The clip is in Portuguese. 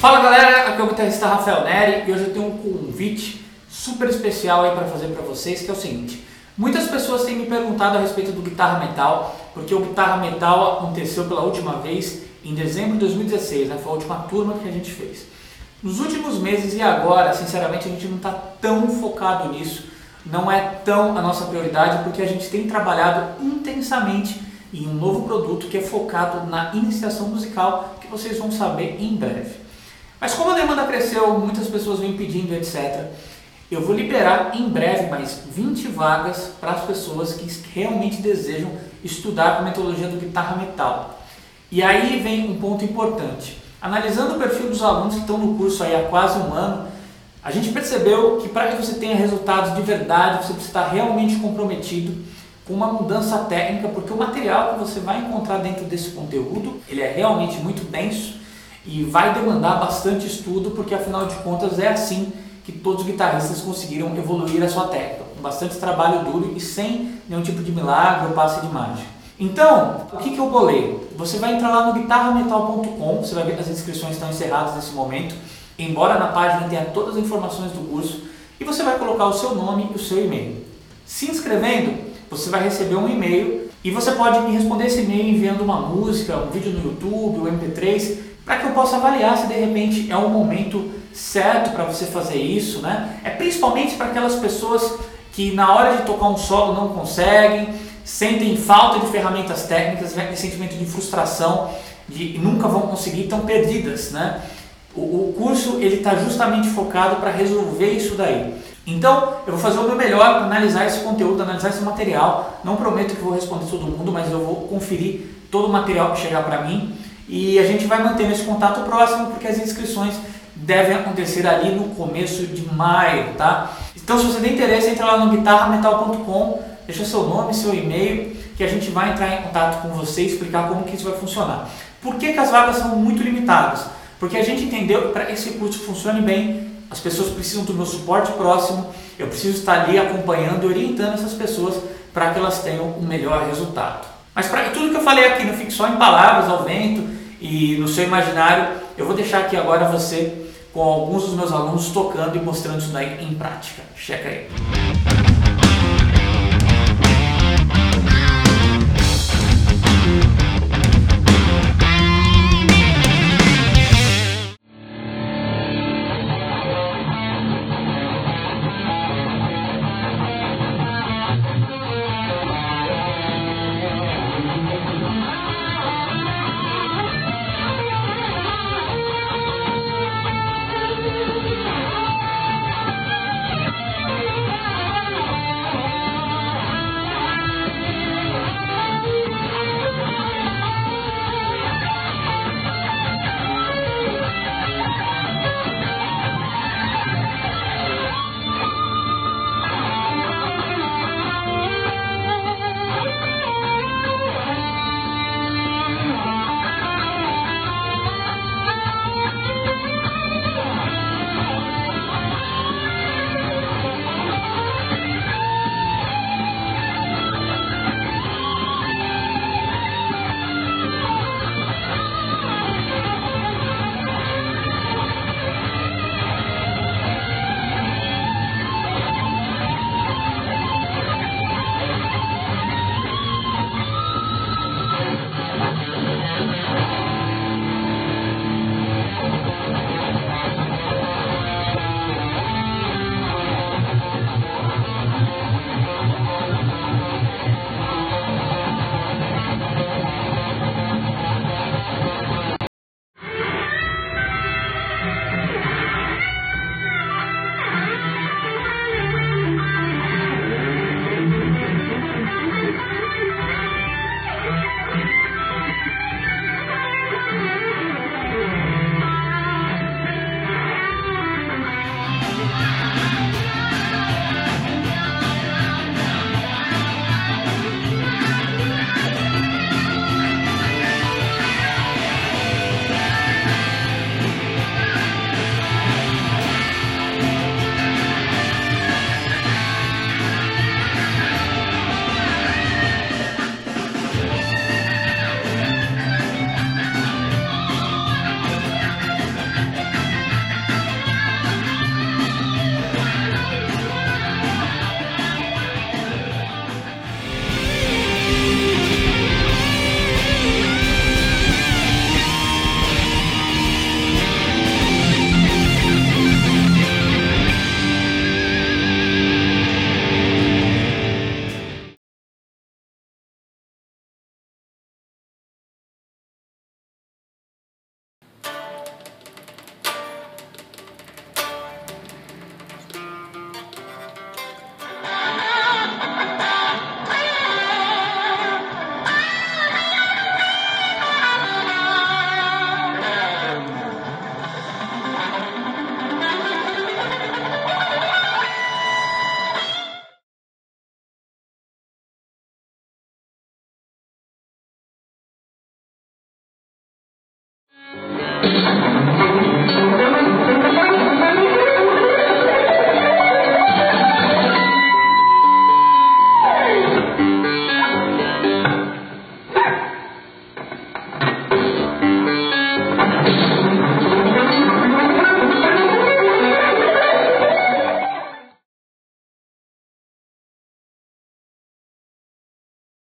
Fala galera, aqui é o guitarrista Rafael Neri e hoje eu tenho um convite super especial aí para fazer para vocês, que é o seguinte. Muitas pessoas têm me perguntado a respeito do Guitarra Metal, porque o Guitarra Metal aconteceu pela última vez em dezembro de 2016, né? Foi a última turma que a gente fez. Nos últimos meses e agora, sinceramente, a gente não está tão focado nisso, não é tão a nossa prioridade, porque a gente tem trabalhado intensamente em um novo produto que é focado na iniciação musical, que vocês vão saber em breve. Mas como a demanda cresceu, muitas pessoas vêm pedindo, etc. Eu vou liberar em breve mais 20 vagas para as pessoas que realmente desejam estudar a metodologia do guitarra metal. E aí vem um ponto importante. Analisando o perfil dos alunos que estão no curso aí há quase um ano, a gente percebeu que para que você tenha resultados de verdade, você precisa estar realmente comprometido com uma mudança técnica, porque o material que você vai encontrar dentro desse conteúdo, ele é realmente muito denso e vai demandar bastante estudo, porque afinal de contas é assim que todos os guitarristas conseguiram evoluir a sua técnica, com bastante trabalho duro e sem nenhum tipo de milagre ou passe de mágica. Então, o que, que eu bolei? Você vai entrar lá no guitarrametal.com, você vai ver que as inscrições estão encerradas nesse momento, embora na página tenha todas as informações do curso, e você vai colocar o seu nome e o seu e-mail. Se inscrevendo, você vai receber um e-mail e você pode me responder esse e-mail enviando uma música, um vídeo no YouTube, um MP3, para que eu possa avaliar se de repente é o momento certo para você fazer isso, né? É principalmente para aquelas pessoas que na hora de tocar um solo não conseguem, sentem falta de ferramentas técnicas, vem sentimento de frustração, de nunca vão conseguir, estão perdidas, né? O, o curso ele está justamente focado para resolver isso daí. Então, eu vou fazer o meu melhor para analisar esse conteúdo, analisar esse material. Não prometo que vou responder todo mundo, mas eu vou conferir todo o material que chegar para mim e a gente vai mantendo esse contato próximo porque as inscrições devem acontecer ali no começo de maio, tá? Então se você tem interesse, entra lá no guitarrametal.com, deixa seu nome, seu e-mail, que a gente vai entrar em contato com você e explicar como que isso vai funcionar. Por que, que as vagas são muito limitadas? Porque a gente entendeu que para esse curso funcione bem, as pessoas precisam do meu suporte próximo, eu preciso estar ali acompanhando e orientando essas pessoas para que elas tenham o um melhor resultado. Mas para tudo que eu falei aqui não fique só em palavras ao vento, e no seu imaginário, eu vou deixar aqui agora você com alguns dos meus alunos tocando e mostrando isso daí em prática. Checa aí.